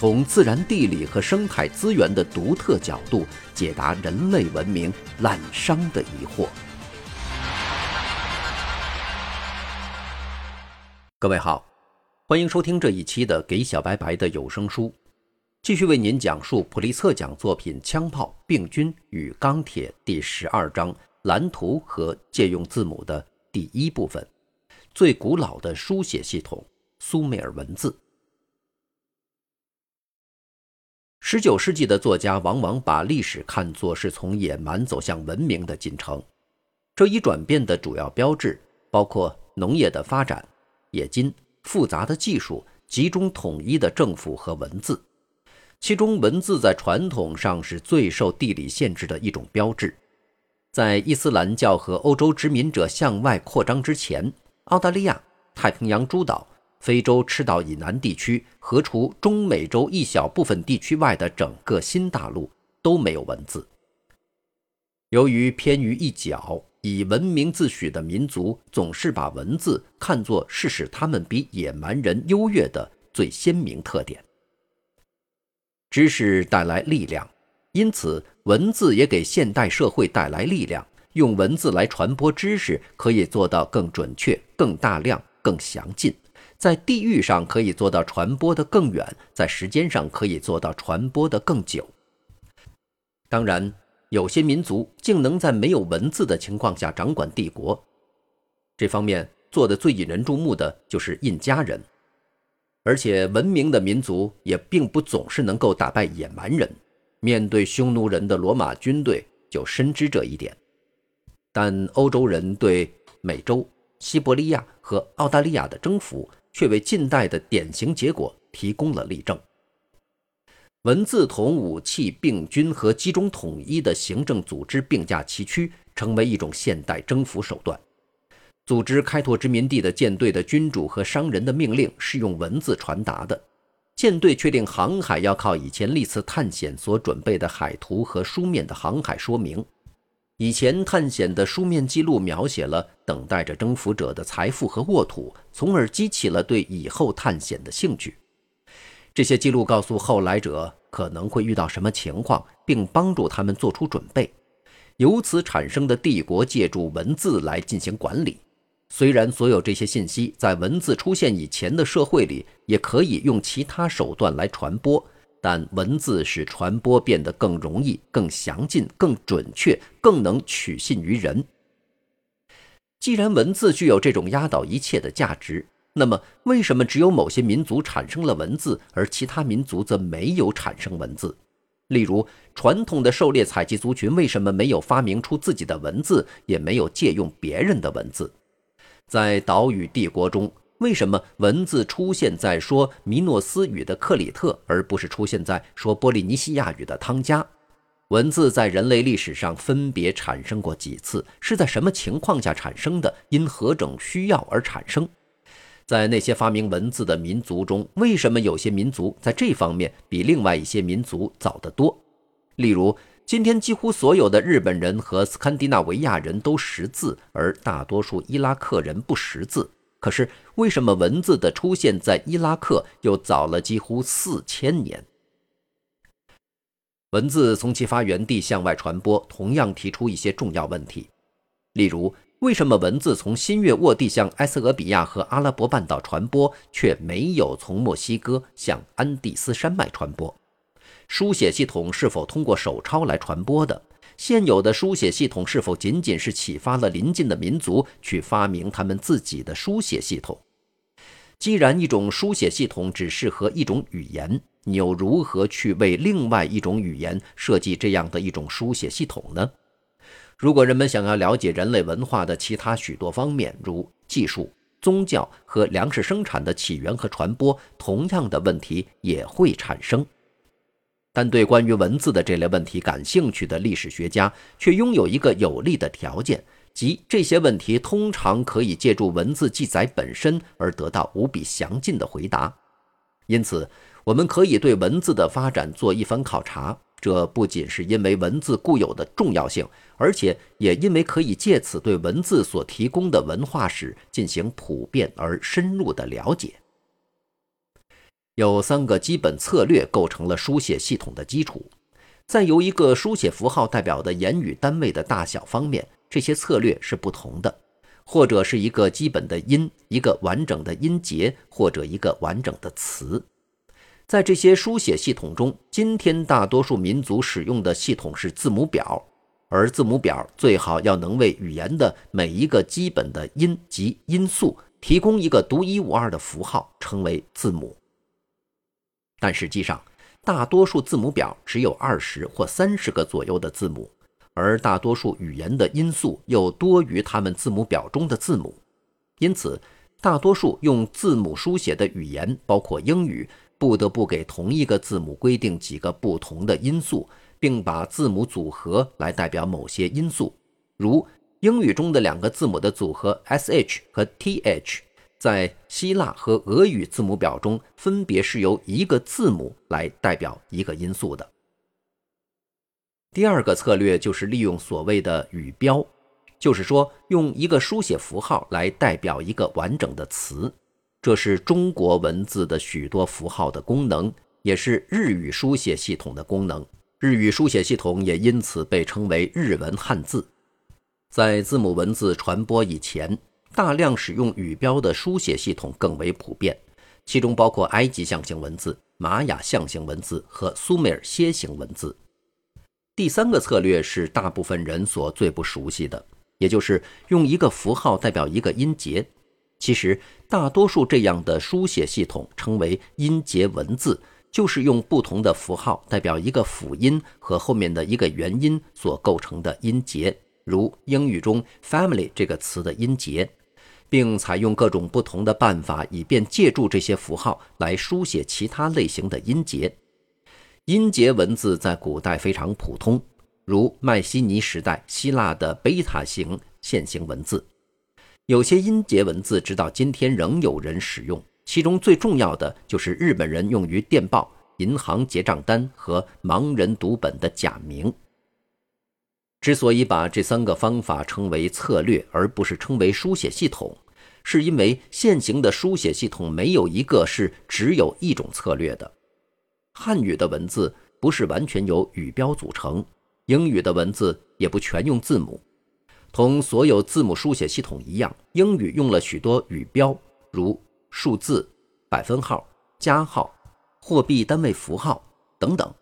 从自然地理和生态资源的独特角度解答人类文明滥觞的疑惑。各位好，欢迎收听这一期的《给小白白的有声书》，继续为您讲述普利策奖作品《枪炮、病菌与钢铁》第十二章“蓝图和借用字母”的第一部分：最古老的书写系统——苏美尔文字。十九世纪的作家往往把历史看作是从野蛮走向文明的进程。这一转变的主要标志包括农业的发展、冶金、复杂的技术、集中统一的政府和文字。其中，文字在传统上是最受地理限制的一种标志。在伊斯兰教和欧洲殖民者向外扩张之前，澳大利亚、太平洋诸岛。非洲赤道以南地区和除中美洲一小部分地区外的整个新大陆都没有文字。由于偏于一角，以文明自诩的民族总是把文字看作是使他们比野蛮人优越的最鲜明特点。知识带来力量，因此文字也给现代社会带来力量。用文字来传播知识，可以做到更准确、更大量、更详尽。在地域上可以做到传播的更远，在时间上可以做到传播的更久。当然，有些民族竟能在没有文字的情况下掌管帝国，这方面做的最引人注目的就是印加人。而且，文明的民族也并不总是能够打败野蛮人。面对匈奴人的罗马军队就深知这一点。但欧洲人对美洲、西伯利亚和澳大利亚的征服。却为近代的典型结果提供了例证。文字同武器、病菌和集中统一的行政组织并驾齐驱，成为一种现代征服手段。组织开拓殖民地的舰队的君主和商人的命令是用文字传达的。舰队确定航海要靠以前历次探险所准备的海图和书面的航海说明。以前探险的书面记录描写了等待着征服者的财富和沃土，从而激起了对以后探险的兴趣。这些记录告诉后来者可能会遇到什么情况，并帮助他们做出准备。由此产生的帝国借助文字来进行管理。虽然所有这些信息在文字出现以前的社会里也可以用其他手段来传播。但文字使传播变得更容易、更详尽、更准确、更能取信于人。既然文字具有这种压倒一切的价值，那么为什么只有某些民族产生了文字，而其他民族则没有产生文字？例如，传统的狩猎采集族群为什么没有发明出自己的文字，也没有借用别人的文字？在岛屿帝国中。为什么文字出现在说米诺斯语的克里特，而不是出现在说波利尼西亚语的汤加？文字在人类历史上分别产生过几次？是在什么情况下产生的？因何种需要而产生？在那些发明文字的民族中，为什么有些民族在这方面比另外一些民族早得多？例如，今天几乎所有的日本人和斯堪的纳维亚人都识字，而大多数伊拉克人不识字。可是，为什么文字的出现在伊拉克又早了几乎四千年？文字从其发源地向外传播，同样提出一些重要问题。例如，为什么文字从新月沃地向埃塞俄比亚和阿拉伯半岛传播，却没有从墨西哥向安第斯山脉传播？书写系统是否通过手抄来传播的？现有的书写系统是否仅仅是启发了邻近的民族去发明他们自己的书写系统？既然一种书写系统只适合一种语言，你又如何去为另外一种语言设计这样的一种书写系统呢？如果人们想要了解人类文化的其他许多方面，如技术、宗教和粮食生产的起源和传播，同样的问题也会产生。但对关于文字的这类问题感兴趣的历史学家却拥有一个有利的条件，即这些问题通常可以借助文字记载本身而得到无比详尽的回答。因此，我们可以对文字的发展做一番考察。这不仅是因为文字固有的重要性，而且也因为可以借此对文字所提供的文化史进行普遍而深入的了解。有三个基本策略构成了书写系统的基础。在由一个书写符号代表的言语单位的大小方面，这些策略是不同的，或者是一个基本的音，一个完整的音节，或者一个完整的词。在这些书写系统中，今天大多数民族使用的系统是字母表，而字母表最好要能为语言的每一个基本的音及音素提供一个独一无二的符号，称为字母。但实际上，大多数字母表只有二十或三十个左右的字母，而大多数语言的音素又多于它们字母表中的字母，因此，大多数用字母书写的语言，包括英语。不得不给同一个字母规定几个不同的因素，并把字母组合来代表某些因素。如英语中的两个字母的组合 sh 和 th，在希腊和俄语字母表中分别是由一个字母来代表一个因素的。第二个策略就是利用所谓的语标，就是说用一个书写符号来代表一个完整的词。这是中国文字的许多符号的功能，也是日语书写系统的功能。日语书写系统也因此被称为日文汉字。在字母文字传播以前，大量使用语标的书写系统更为普遍，其中包括埃及象形文字、玛雅象形文字和苏美尔楔形文字。第三个策略是大部分人所最不熟悉的，也就是用一个符号代表一个音节。其实，大多数这样的书写系统称为音节文字，就是用不同的符号代表一个辅音和后面的一个元音所构成的音节，如英语中 “family” 这个词的音节，并采用各种不同的办法，以便借助这些符号来书写其他类型的音节。音节文字在古代非常普通，如迈锡尼时代希腊的贝塔型线形文字。有些音节文字直到今天仍有人使用，其中最重要的就是日本人用于电报、银行结账单和盲人读本的假名。之所以把这三个方法称为策略，而不是称为书写系统，是因为现行的书写系统没有一个是只有一种策略的。汉语的文字不是完全由语标组成，英语的文字也不全用字母。同所有字母书写系统一样，英语用了许多语标，如数字、百分号、加号、货币单位符号等等。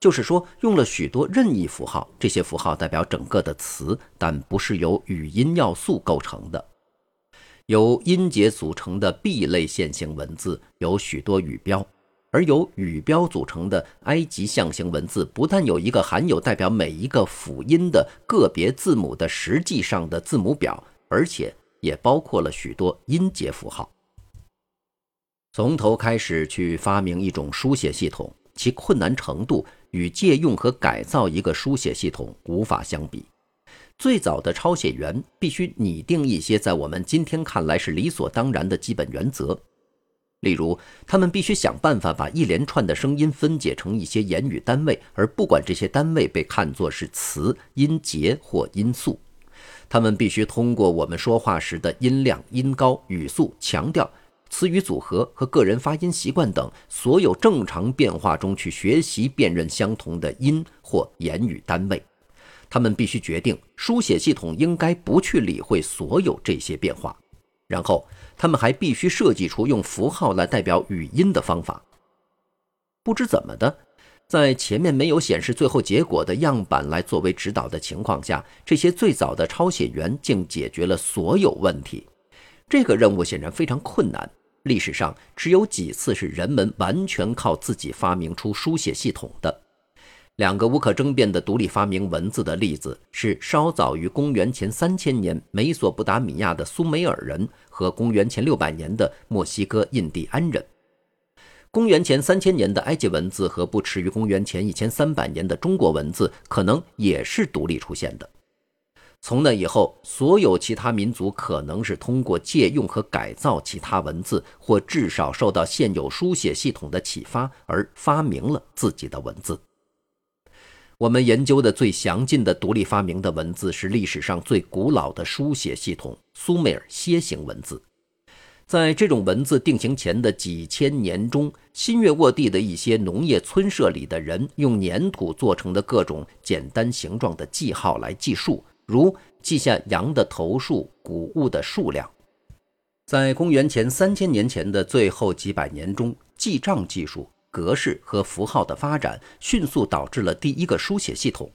就是说，用了许多任意符号。这些符号代表整个的词，但不是由语音要素构成的。由音节组成的 B 类线性文字有许多语标。而由语标组成的埃及象形文字，不但有一个含有代表每一个辅音的个别字母的实际上的字母表，而且也包括了许多音节符号。从头开始去发明一种书写系统，其困难程度与借用和改造一个书写系统无法相比。最早的抄写员必须拟定一些在我们今天看来是理所当然的基本原则。例如，他们必须想办法把一连串的声音分解成一些言语单位，而不管这些单位被看作是词、音节或音素。他们必须通过我们说话时的音量、音高、语速、强调、词语组合和个人发音习惯等所有正常变化中去学习辨认相同的音或言语单位。他们必须决定，书写系统应该不去理会所有这些变化。然后，他们还必须设计出用符号来代表语音的方法。不知怎么的，在前面没有显示最后结果的样板来作为指导的情况下，这些最早的抄写员竟解决了所有问题。这个任务显然非常困难。历史上只有几次是人们完全靠自己发明出书写系统的。两个无可争辩的独立发明文字的例子是稍早于公元前三千年美索不达米亚的苏美尔人和公元前六百年的墨西哥印第安人。公元前三千年的埃及文字和不迟于公元前一千三百年的中国文字，可能也是独立出现的。从那以后，所有其他民族可能是通过借用和改造其他文字，或至少受到现有书写系统的启发而发明了自己的文字。我们研究的最详尽的独立发明的文字是历史上最古老的书写系统——苏美尔楔形文字。在这种文字定型前的几千年中，新月沃地的一些农业村舍里的人用粘土做成的各种简单形状的记号来计数，如记下羊的头数、谷物的数量。在公元前三千年前的最后几百年中，记账技术、格式和符号的发展迅速导致了第一个书写系统。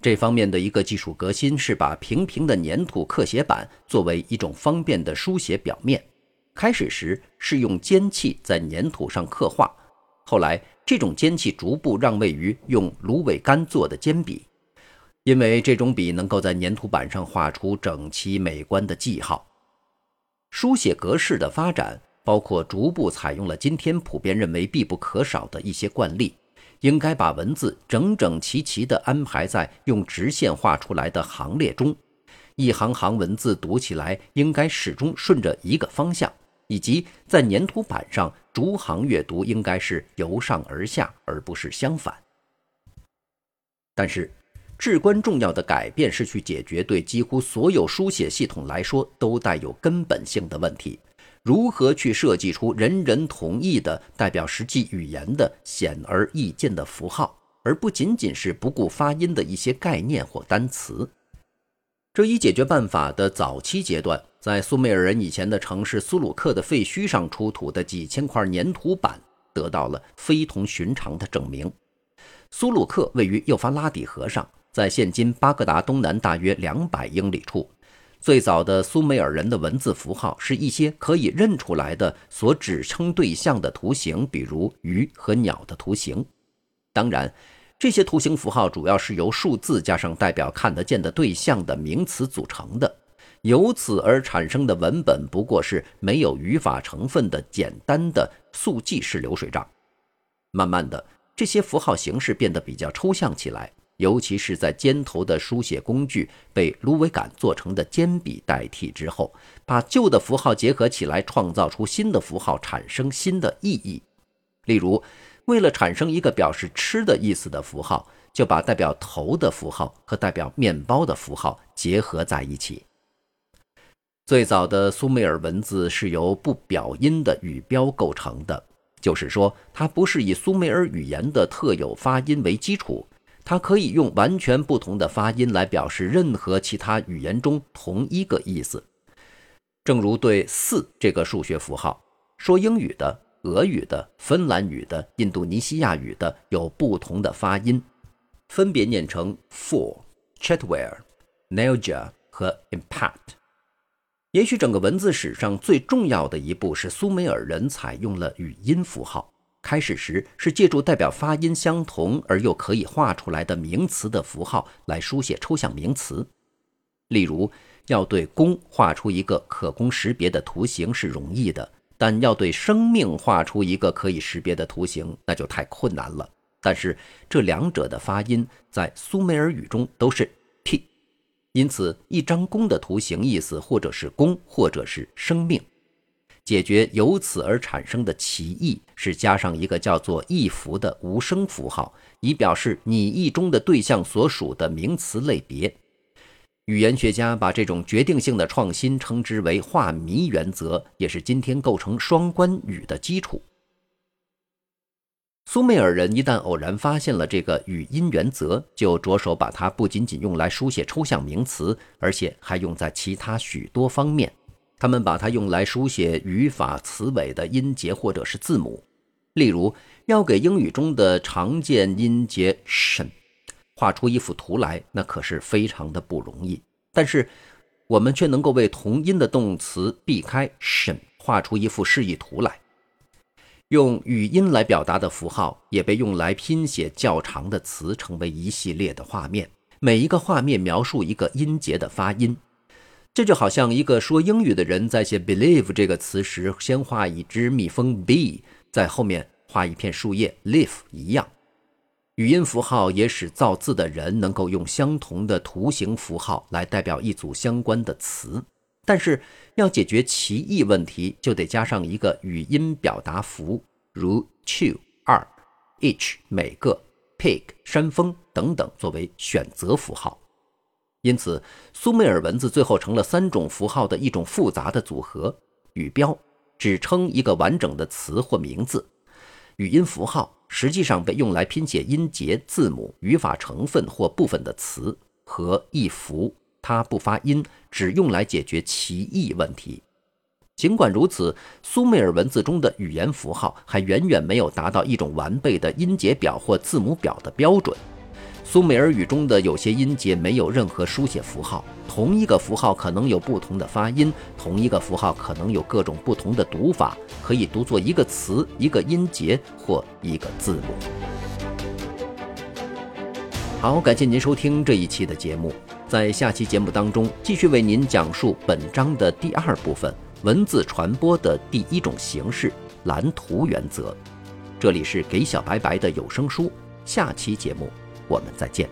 这方面的一个技术革新是把平平的粘土刻写板作为一种方便的书写表面。开始时是用尖器在粘土上刻画，后来这种尖器逐步让位于用芦苇杆做的尖笔，因为这种笔能够在粘土板上画出整齐美观的记号。书写格式的发展包括逐步采用了今天普遍认为必不可少的一些惯例，应该把文字整整齐齐地安排在用直线画出来的行列中，一行行文字读起来应该始终顺着一个方向。以及在粘土板上逐行阅读，应该是由上而下，而不是相反。但是，至关重要的改变是去解决对几乎所有书写系统来说都带有根本性的问题：如何去设计出人人同意的代表实际语言的显而易见的符号，而不仅仅是不顾发音的一些概念或单词。这一解决办法的早期阶段，在苏美尔人以前的城市苏鲁克的废墟上出土的几千块粘土板得到了非同寻常的证明。苏鲁克位于幼发拉底河上，在现今巴格达东南大约两百英里处。最早的苏美尔人的文字符号是一些可以认出来的所指称对象的图形，比如鱼和鸟的图形。当然。这些图形符号主要是由数字加上代表看得见的对象的名词组成的，由此而产生的文本不过是没有语法成分的简单的速记式流水账。慢慢的，这些符号形式变得比较抽象起来，尤其是在尖头的书写工具被芦苇杆做成的尖笔代替之后，把旧的符号结合起来，创造出新的符号，产生新的意义。例如。为了产生一个表示吃的意思的符号，就把代表头的符号和代表面包的符号结合在一起。最早的苏美尔文字是由不表音的语标构成的，就是说，它不是以苏美尔语言的特有发音为基础，它可以用完全不同的发音来表示任何其他语言中同一个意思。正如对四这个数学符号，说英语的。俄语的、芬兰语的、印度尼西亚语的有不同的发音，分别念成 for、chatware、nailja 和 impact。也许整个文字史上最重要的一步是苏美尔人采用了语音符号。开始时是借助代表发音相同而又可以画出来的名词的符号来书写抽象名词。例如，要对弓画出一个可供识别的图形是容易的。但要对生命画出一个可以识别的图形，那就太困难了。但是这两者的发音在苏美尔语中都是 t，因此一张弓的图形意思或者是弓，或者是生命。解决由此而产生的歧义是加上一个叫做意符的无声符号，以表示拟意中的对象所属的名词类别。语言学家把这种决定性的创新称之为画谜原则，也是今天构成双关语的基础。苏美尔人一旦偶然发现了这个语音原则，就着手把它不仅仅用来书写抽象名词，而且还用在其他许多方面。他们把它用来书写语法词尾的音节或者是字母，例如要给英语中的常见音节 “sh”。画出一幅图来，那可是非常的不容易。但是，我们却能够为同音的动词避开审画出一幅示意图来。用语音来表达的符号也被用来拼写较长的词，成为一系列的画面。每一个画面描述一个音节的发音。这就好像一个说英语的人在写 believe 这个词时，先画一只蜜蜂 bee，在后面。画一片树叶 leaf 一样。语音符号也使造字的人能够用相同的图形符号来代表一组相关的词。但是要解决歧义问题，就得加上一个语音表达符，如 “two” 二，each 每个，pig 山峰等等作为选择符号。因此，苏美尔文字最后成了三种符号的一种复杂的组合。语标只称一个完整的词或名字，语音符号实际上被用来拼写音节、字母、语法成分或部分的词和一符。它不发音，只用来解决歧义问题。尽管如此，苏美尔文字中的语言符号还远远没有达到一种完备的音节表或字母表的标准。苏美尔语中的有些音节没有任何书写符号，同一个符号可能有不同的发音，同一个符号可能有各种不同的读法，可以读作一个词、一个音节或一个字母。好，感谢您收听这一期的节目。在下期节目当中，继续为您讲述本章的第二部分——文字传播的第一种形式——蓝图原则。这里是给小白白的有声书，下期节目我们再见。